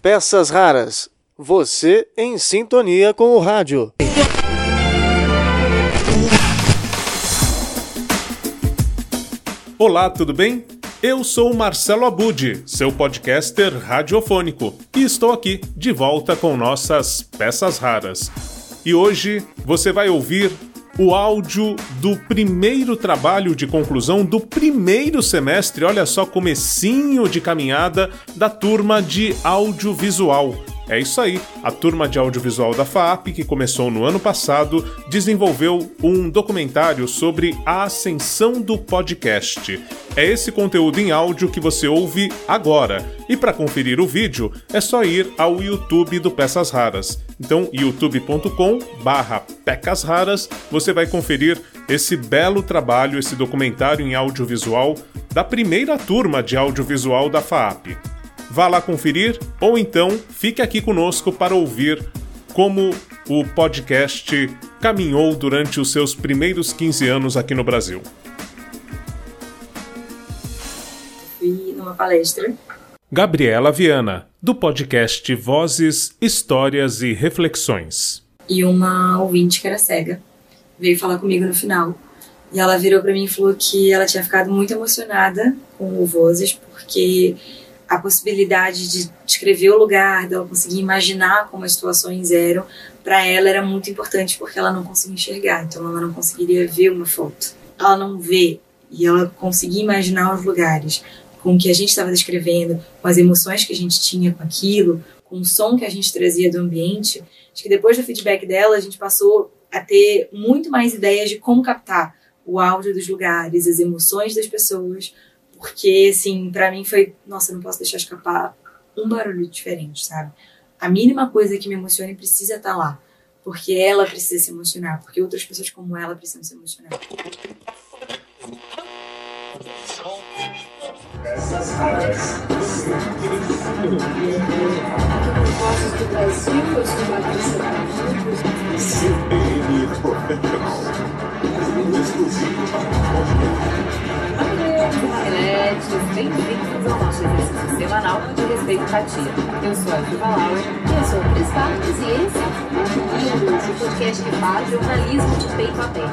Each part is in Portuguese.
Peças raras. Você em sintonia com o rádio. Olá, tudo bem? Eu sou Marcelo Abud, seu podcaster radiofônico, e estou aqui de volta com nossas peças raras. E hoje você vai ouvir o áudio do primeiro trabalho de conclusão do primeiro semestre, olha só, comecinho de caminhada da turma de audiovisual. É isso aí. A turma de audiovisual da FAP, que começou no ano passado, desenvolveu um documentário sobre a ascensão do podcast. É esse conteúdo em áudio que você ouve agora. E para conferir o vídeo, é só ir ao YouTube do Peças Raras. Então, youtube.com/barra Pecas Raras, você vai conferir esse belo trabalho, esse documentário em audiovisual da primeira turma de audiovisual da FAP. Vá lá conferir ou então fique aqui conosco para ouvir como o podcast caminhou durante os seus primeiros 15 anos aqui no Brasil. Fui numa palestra. Gabriela Viana, do podcast Vozes, Histórias e Reflexões. E uma ouvinte que era cega veio falar comigo no final. E ela virou para mim e falou que ela tinha ficado muito emocionada com o Vozes porque a possibilidade de descrever o lugar, dela conseguir imaginar como as situações eram, para ela era muito importante porque ela não conseguia enxergar, então ela não conseguiria ver uma foto. Ela não vê e ela conseguia imaginar os lugares com o que a gente estava descrevendo, com as emoções que a gente tinha com aquilo, com o som que a gente trazia do ambiente. Acho que depois do feedback dela, a gente passou a ter muito mais ideias de como captar o áudio dos lugares, as emoções das pessoas, porque, assim, para mim foi, nossa, não posso deixar escapar um barulho diferente, sabe? A mínima coisa que me emocione precisa estar tá lá. Porque ela precisa se emocionar, porque outras pessoas como ela precisam se emocionar. Sou bem-vindos ao nosso exercício semanal de respeito e empatia. Eu sou a Viva Lauer. Eu sou a Cris Barros e esse é o o podcast que faz jornalismo de peito a peito.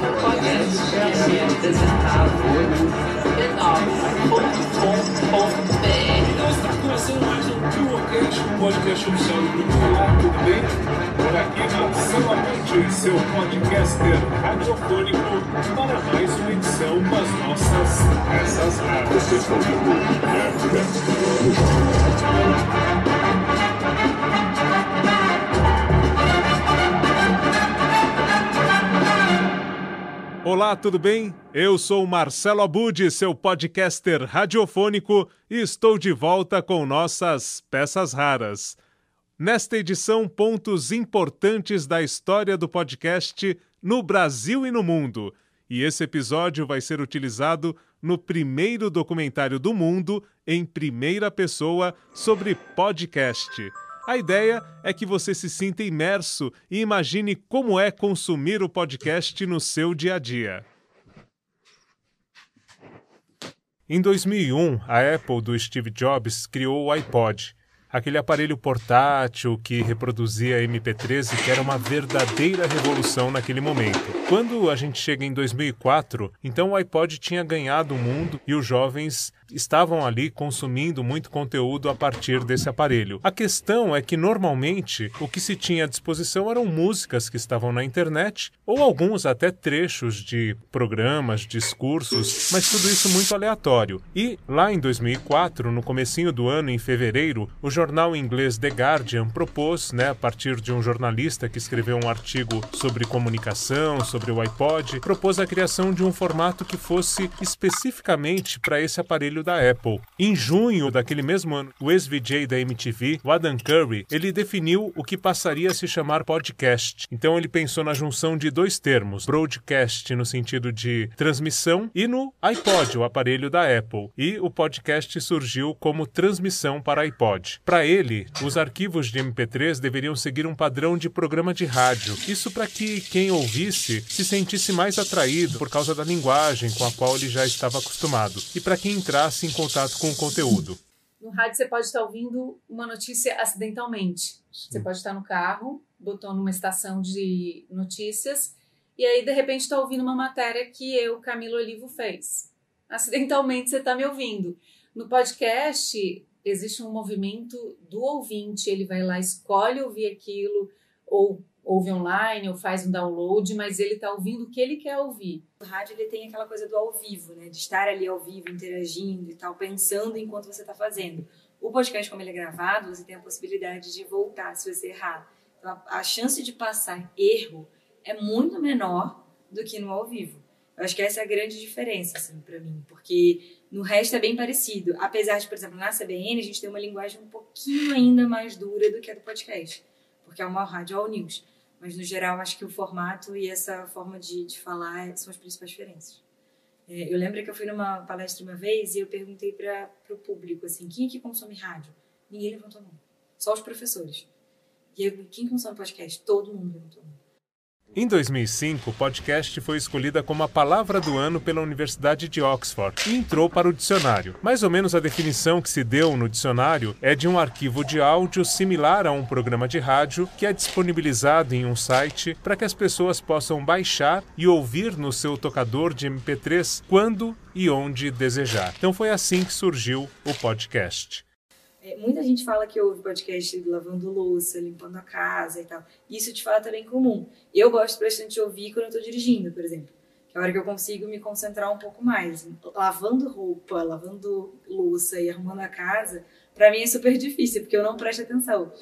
O podcast é apresentado b9.com.br Então está começando mais um Piwocast, um podcast oficial do Grupo Olá, tudo bem? Por aqui, Marcelo Amante, seu podcaster radiofônico, para mais uma edição das nossas raras. Olá, tudo bem? Eu sou Marcelo Abud, seu podcaster radiofônico, e estou de volta com nossas peças raras. Nesta edição, pontos importantes da história do podcast no Brasil e no mundo. E esse episódio vai ser utilizado no primeiro documentário do mundo em primeira pessoa sobre podcast. A ideia é que você se sinta imerso e imagine como é consumir o podcast no seu dia a dia. Em 2001, a Apple do Steve Jobs criou o iPod, aquele aparelho portátil que reproduzia MP3 e que era uma verdadeira revolução naquele momento. Quando a gente chega em 2004, então o iPod tinha ganhado o mundo e os jovens estavam ali consumindo muito conteúdo a partir desse aparelho. A questão é que normalmente o que se tinha à disposição eram músicas que estavam na internet ou alguns até trechos de programas, discursos, mas tudo isso muito aleatório. E lá em 2004, no comecinho do ano, em fevereiro, o jornal inglês The Guardian propôs, né, a partir de um jornalista que escreveu um artigo sobre comunicação, sobre o iPod, propôs a criação de um formato que fosse especificamente para esse aparelho da Apple. Em junho daquele mesmo ano, o ex-VJ da MTV, o Adam Curry, ele definiu o que passaria a se chamar podcast. Então ele pensou na junção de dois termos, broadcast no sentido de transmissão e no iPod, o aparelho da Apple. E o podcast surgiu como transmissão para iPod. Para ele, os arquivos de MP3 deveriam seguir um padrão de programa de rádio. Isso para que quem ouvisse se sentisse mais atraído por causa da linguagem com a qual ele já estava acostumado e para quem entrasse em contato com o conteúdo. No rádio você pode estar ouvindo uma notícia acidentalmente. Você pode estar no carro, botou numa estação de notícias e aí de repente está ouvindo uma matéria que eu, Camilo Olivo, fez. Acidentalmente você está me ouvindo. No podcast existe um movimento do ouvinte, ele vai lá, escolhe ouvir aquilo, ou ouve online, ou faz um download, mas ele está ouvindo o que ele quer ouvir. O rádio ele tem aquela coisa do ao vivo, né? De estar ali ao vivo, interagindo e tal, pensando enquanto você está fazendo. O podcast, como ele é gravado, você tem a possibilidade de voltar se você errar. Então, a, a chance de passar erro é muito menor do que no ao vivo. Eu acho que essa é a grande diferença, assim, para mim, porque no resto é bem parecido. Apesar de, por exemplo, na CBN a gente tem uma linguagem um pouquinho ainda mais dura do que a do podcast, porque é uma rádio all news. Mas, no geral, acho que o formato e essa forma de, de falar são as principais diferenças. É, eu lembro que eu fui numa palestra uma vez e eu perguntei para o público, assim, quem é que consome rádio? Ninguém levantou a mão. Só os professores. E eu, quem consome podcast? Todo mundo levantou a mão. Em 2005, o podcast foi escolhida como a palavra do ano pela Universidade de Oxford e entrou para o dicionário. Mais ou menos a definição que se deu no dicionário é de um arquivo de áudio similar a um programa de rádio que é disponibilizado em um site para que as pessoas possam baixar e ouvir no seu tocador de MP3 quando e onde desejar. Então foi assim que surgiu o podcast. É, muita gente fala que ouve podcast lavando louça, limpando a casa e tal. Isso de fato é bem comum. Eu gosto bastante de ouvir quando eu estou dirigindo, por exemplo. Que é a hora que eu consigo me concentrar um pouco mais. Lavando roupa, lavando louça e arrumando a casa, para mim é super difícil, porque eu não presto atenção.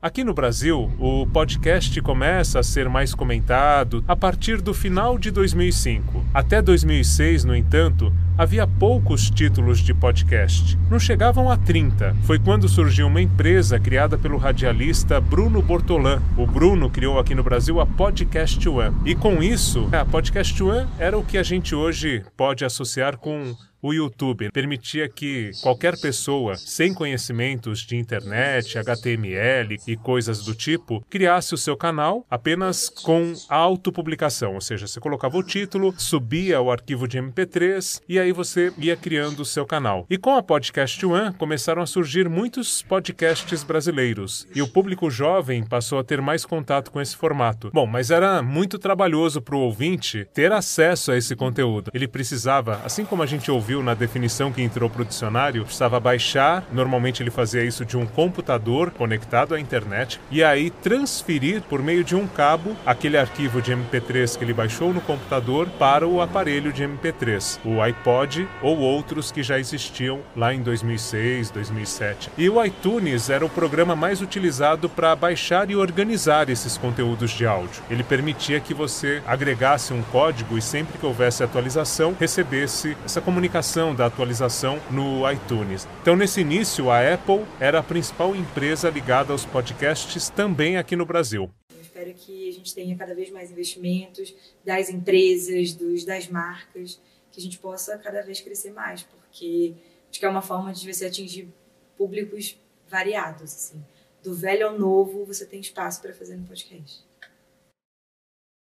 Aqui no Brasil, o podcast começa a ser mais comentado a partir do final de 2005. Até 2006, no entanto, havia poucos títulos de podcast. Não chegavam a 30. Foi quando surgiu uma empresa criada pelo radialista Bruno Bortolan. O Bruno criou aqui no Brasil a Podcast One. E com isso, a Podcast One era o que a gente hoje pode associar com o YouTube permitia que qualquer pessoa sem conhecimentos de internet, HTML e coisas do tipo criasse o seu canal apenas com autopublicação, ou seja, você colocava o título, subia o arquivo de MP3 e aí você ia criando o seu canal. E com a Podcast One começaram a surgir muitos podcasts brasileiros e o público jovem passou a ter mais contato com esse formato. Bom, mas era muito trabalhoso para o ouvinte ter acesso a esse conteúdo. Ele precisava, assim como a gente ouviu viu na definição que entrou para o dicionário, precisava baixar, normalmente ele fazia isso de um computador conectado à internet, e aí transferir por meio de um cabo aquele arquivo de MP3 que ele baixou no computador para o aparelho de MP3, o iPod ou outros que já existiam lá em 2006, 2007. E o iTunes era o programa mais utilizado para baixar e organizar esses conteúdos de áudio. Ele permitia que você agregasse um código e sempre que houvesse atualização, recebesse essa comunicação da atualização no iTunes. Então, nesse início, a Apple era a principal empresa ligada aos podcasts também aqui no Brasil. Eu espero que a gente tenha cada vez mais investimentos das empresas, dos, das marcas, que a gente possa cada vez crescer mais, porque acho que é uma forma de você atingir públicos variados. Assim. Do velho ao novo, você tem espaço para fazer no podcast.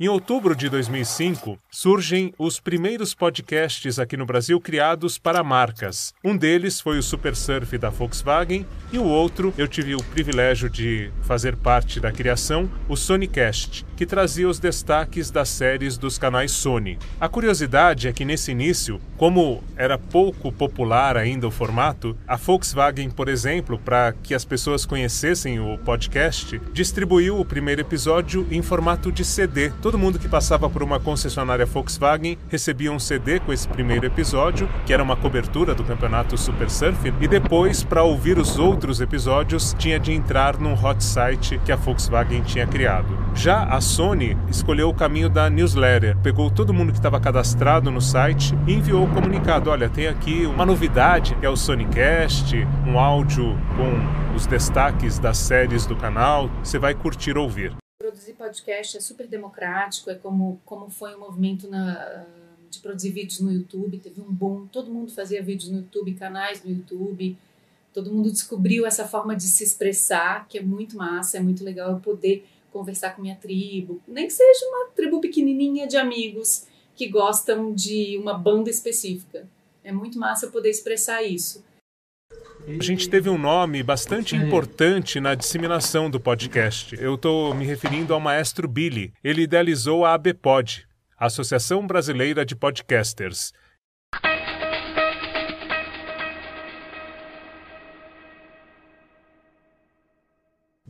Em outubro de 2005, surgem os primeiros podcasts aqui no Brasil criados para marcas. Um deles foi o Super Surf da Volkswagen e o outro eu tive o privilégio de fazer parte da criação, o Sonicast, que trazia os destaques das séries dos canais Sony. A curiosidade é que nesse início, como era pouco popular ainda o formato, a Volkswagen, por exemplo, para que as pessoas conhecessem o podcast, distribuiu o primeiro episódio em formato de CD Todo mundo que passava por uma concessionária Volkswagen recebia um CD com esse primeiro episódio, que era uma cobertura do campeonato Super Surf, e depois, para ouvir os outros episódios, tinha de entrar num hot site que a Volkswagen tinha criado. Já a Sony escolheu o caminho da newsletter, pegou todo mundo que estava cadastrado no site e enviou o comunicado: olha, tem aqui uma novidade que é o Sonicast, um áudio com os destaques das séries do canal, você vai curtir ouvir podcast é super democrático, é como, como foi o movimento na, de produzir vídeos no YouTube, teve um boom, todo mundo fazia vídeos no YouTube, canais no YouTube, todo mundo descobriu essa forma de se expressar, que é muito massa, é muito legal eu poder conversar com minha tribo, nem que seja uma tribo pequenininha de amigos, que gostam de uma banda específica. É muito massa eu poder expressar isso. A gente teve um nome bastante importante na disseminação do podcast. Eu estou me referindo ao maestro Billy. Ele idealizou a ABPOD, a Associação Brasileira de Podcasters.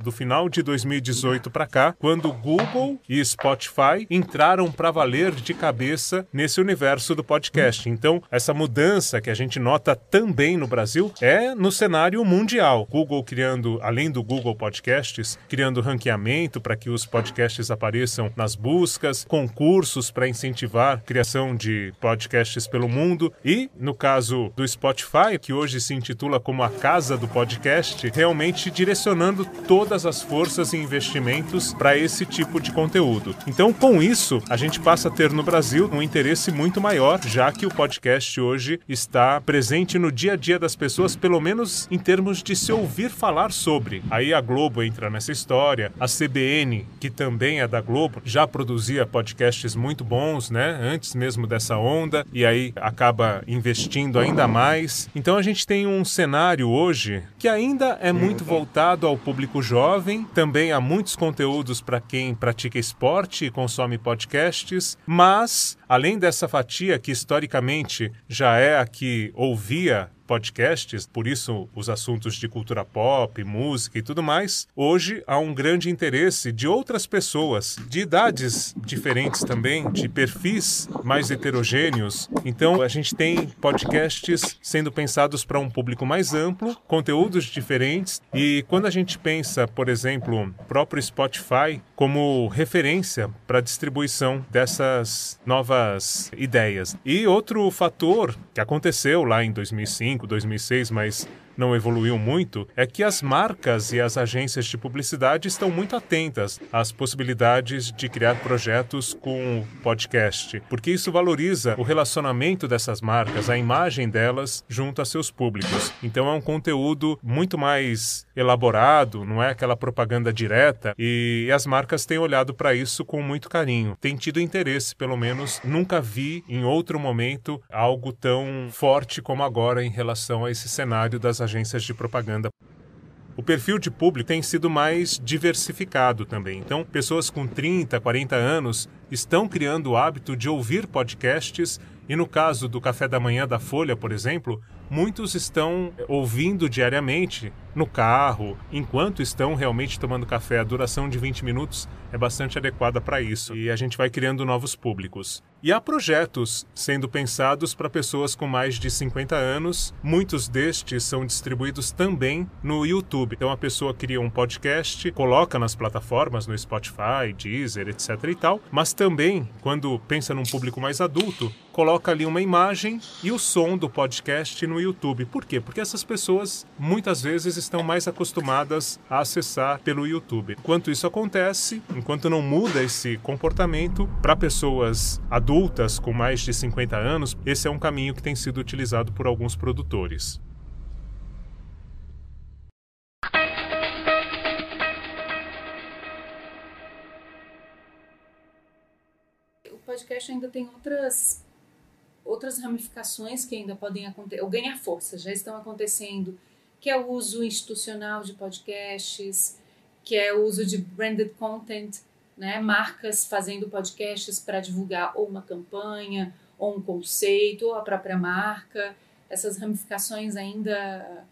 Do final de 2018 para cá, quando Google e Spotify entraram para valer de cabeça nesse universo do podcast. Então, essa mudança que a gente nota também no Brasil é no cenário mundial. Google criando, além do Google Podcasts, criando ranqueamento para que os podcasts apareçam nas buscas, concursos para incentivar a criação de podcasts pelo mundo e, no caso do Spotify, que hoje se intitula como a casa do podcast, realmente direcionando toda todas as forças e investimentos para esse tipo de conteúdo. Então, com isso, a gente passa a ter no Brasil um interesse muito maior, já que o podcast hoje está presente no dia a dia das pessoas, pelo menos em termos de se ouvir falar sobre. Aí a Globo entra nessa história, a CBN, que também é da Globo, já produzia podcasts muito bons, né? Antes mesmo dessa onda, e aí acaba investindo ainda mais. Então a gente tem um cenário hoje que ainda é muito voltado ao público jovem jovem. Também há muitos conteúdos para quem pratica esporte e consome podcasts, mas além dessa fatia que historicamente já é a que ouvia podcasts, por isso os assuntos de cultura pop, música e tudo mais, hoje há um grande interesse de outras pessoas, de idades diferentes também, de perfis mais heterogêneos. Então a gente tem podcasts sendo pensados para um público mais amplo, conteúdos diferentes, e quando a gente pensa, por exemplo, próprio Spotify como referência para a distribuição dessas novas ideias. E outro fator que aconteceu lá em 2005, 2005, 2006, mas não evoluiu muito é que as marcas e as agências de publicidade estão muito atentas às possibilidades de criar projetos com podcast, porque isso valoriza o relacionamento dessas marcas, a imagem delas junto a seus públicos. Então é um conteúdo muito mais elaborado, não é aquela propaganda direta, e as marcas têm olhado para isso com muito carinho. Tem tido interesse, pelo menos nunca vi em outro momento algo tão forte como agora em relação a esse cenário das agências de propaganda. O perfil de público tem sido mais diversificado também. Então, pessoas com 30, 40 anos estão criando o hábito de ouvir podcasts e no caso do café da manhã da Folha, por exemplo, muitos estão ouvindo diariamente no carro, enquanto estão realmente tomando café. A duração de 20 minutos é bastante adequada para isso e a gente vai criando novos públicos. E há projetos sendo pensados para pessoas com mais de 50 anos. Muitos destes são distribuídos também no YouTube. Então a pessoa cria um podcast, coloca nas plataformas, no Spotify, Deezer, etc e tal, mas também, quando pensa num público mais adulto, coloca ali uma imagem e o som do podcast no YouTube. Por quê? Porque essas pessoas muitas vezes estão mais acostumadas a acessar pelo YouTube. Enquanto isso acontece, enquanto não muda esse comportamento, para pessoas adultas com mais de 50 anos, esse é um caminho que tem sido utilizado por alguns produtores. O podcast ainda tem outras outras ramificações que ainda podem acontecer, ou ganhar força, já estão acontecendo, que é o uso institucional de podcasts, que é o uso de branded content, né? marcas fazendo podcasts para divulgar ou uma campanha, ou um conceito, ou a própria marca. Essas ramificações ainda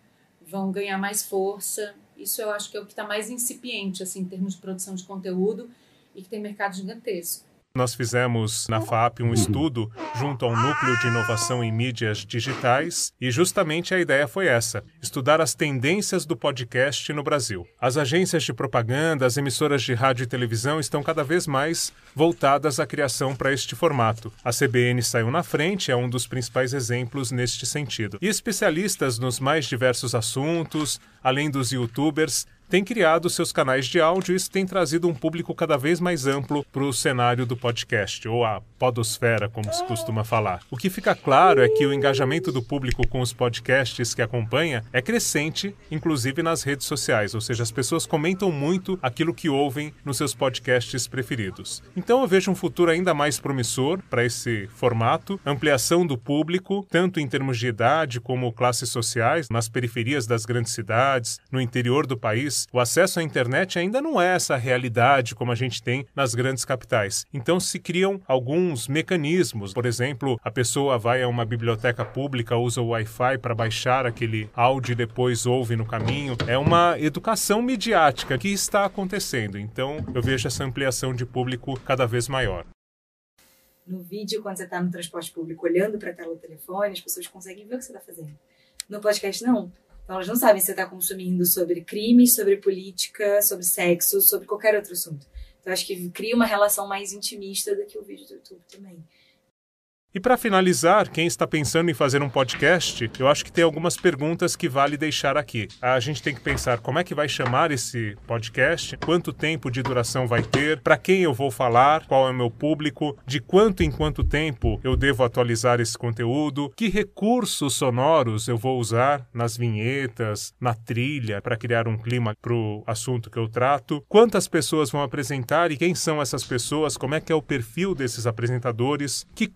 vão ganhar mais força. Isso eu acho que é o que está mais incipiente assim, em termos de produção de conteúdo e que tem mercado gigantesco. Nós fizemos na FAP um estudo junto ao Núcleo de Inovação em Mídias Digitais e justamente a ideia foi essa: estudar as tendências do podcast no Brasil. As agências de propaganda, as emissoras de rádio e televisão estão cada vez mais voltadas à criação para este formato. A CBN saiu na frente, é um dos principais exemplos neste sentido. E especialistas nos mais diversos assuntos, além dos youtubers, tem criado seus canais de áudio e isso tem trazido um público cada vez mais amplo para o cenário do podcast, ou a podosfera, como se costuma falar. O que fica claro é que o engajamento do público com os podcasts que acompanha é crescente, inclusive nas redes sociais, ou seja, as pessoas comentam muito aquilo que ouvem nos seus podcasts preferidos. Então eu vejo um futuro ainda mais promissor para esse formato, ampliação do público, tanto em termos de idade como classes sociais, nas periferias das grandes cidades, no interior do país. O acesso à internet ainda não é essa realidade como a gente tem nas grandes capitais. Então se criam alguns mecanismos, por exemplo, a pessoa vai a uma biblioteca pública, usa o Wi-Fi para baixar aquele áudio e depois ouve no caminho. É uma educação midiática que está acontecendo. Então eu vejo essa ampliação de público cada vez maior. No vídeo, quando você está no transporte público olhando para a tela do telefone, as pessoas conseguem ver o que você está fazendo. No podcast, não. Então, elas não sabem se você está consumindo sobre crimes, sobre política, sobre sexo, sobre qualquer outro assunto. Então, acho que cria uma relação mais intimista do que o vídeo do YouTube também. E para finalizar, quem está pensando em fazer um podcast, eu acho que tem algumas perguntas que vale deixar aqui. A gente tem que pensar como é que vai chamar esse podcast, quanto tempo de duração vai ter, para quem eu vou falar, qual é o meu público, de quanto em quanto tempo eu devo atualizar esse conteúdo, que recursos sonoros eu vou usar nas vinhetas, na trilha, para criar um clima para o assunto que eu trato, quantas pessoas vão apresentar e quem são essas pessoas, como é que é o perfil desses apresentadores, que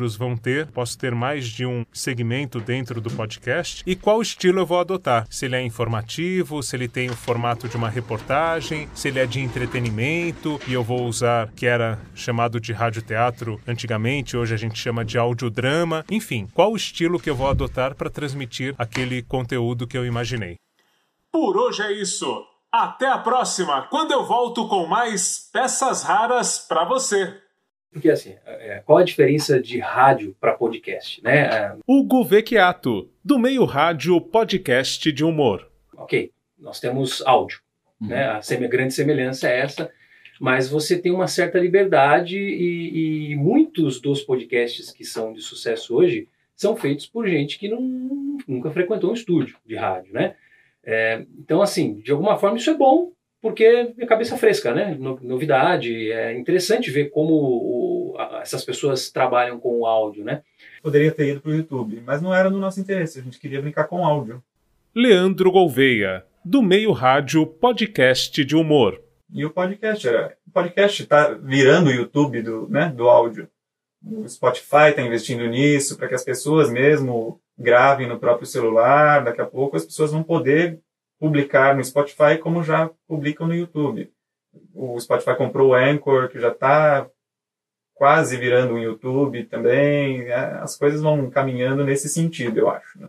quadros vão ter, posso ter mais de um segmento dentro do podcast e qual estilo eu vou adotar. Se ele é informativo, se ele tem o formato de uma reportagem, se ele é de entretenimento e eu vou usar que era chamado de radioteatro antigamente, hoje a gente chama de audiodrama, enfim, qual estilo que eu vou adotar para transmitir aquele conteúdo que eu imaginei. Por hoje é isso. Até a próxima, quando eu volto com mais peças raras para você. Porque assim, é, qual a diferença de rádio para podcast, né? É, Hugo Vecchiato, do meio rádio podcast de humor. ok, nós temos áudio, né? A seme- grande semelhança é essa, mas você tem uma certa liberdade e, e muitos dos podcasts que são de sucesso hoje são feitos por gente que não, nunca frequentou um estúdio de rádio, né? É, então, assim, de alguma forma isso é bom, porque é cabeça fresca, né? No- Novidade, é interessante ver como o- a- essas pessoas trabalham com o áudio, né? Poderia ter ido para o YouTube, mas não era no nosso interesse, a gente queria brincar com áudio. Leandro Gouveia, do meio rádio podcast de humor. E o podcast, era- o podcast está virando o YouTube do, né, do áudio. O Spotify está investindo nisso para que as pessoas mesmo gravem no próprio celular. Daqui a pouco as pessoas vão poder publicar no Spotify como já publicam no YouTube. O Spotify comprou o Anchor, que já está quase virando um YouTube também. É, As coisas vão caminhando nesse sentido, eu acho. né?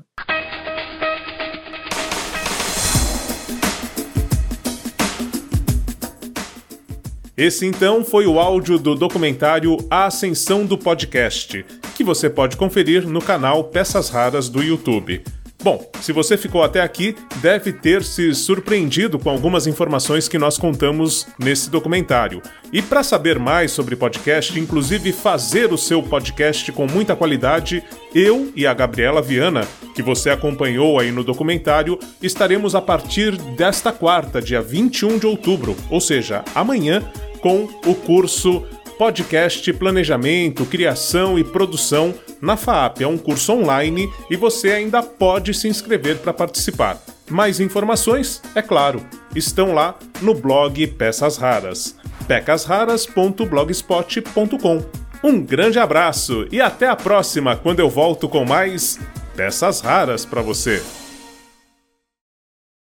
Esse então foi o áudio do documentário A Ascensão do Podcast, que você pode conferir no canal Peças Raras do YouTube. Bom, se você ficou até aqui, deve ter se surpreendido com algumas informações que nós contamos nesse documentário. E para saber mais sobre podcast, inclusive fazer o seu podcast com muita qualidade, eu e a Gabriela Viana, que você acompanhou aí no documentário, estaremos a partir desta quarta, dia 21 de outubro, ou seja, amanhã, com o curso Podcast Planejamento, Criação e Produção na FAAP. É um curso online e você ainda pode se inscrever para participar. Mais informações, é claro, estão lá no blog Peças Raras, pecasraras.blogspot.com. Um grande abraço e até a próxima, quando eu volto com mais peças raras para você.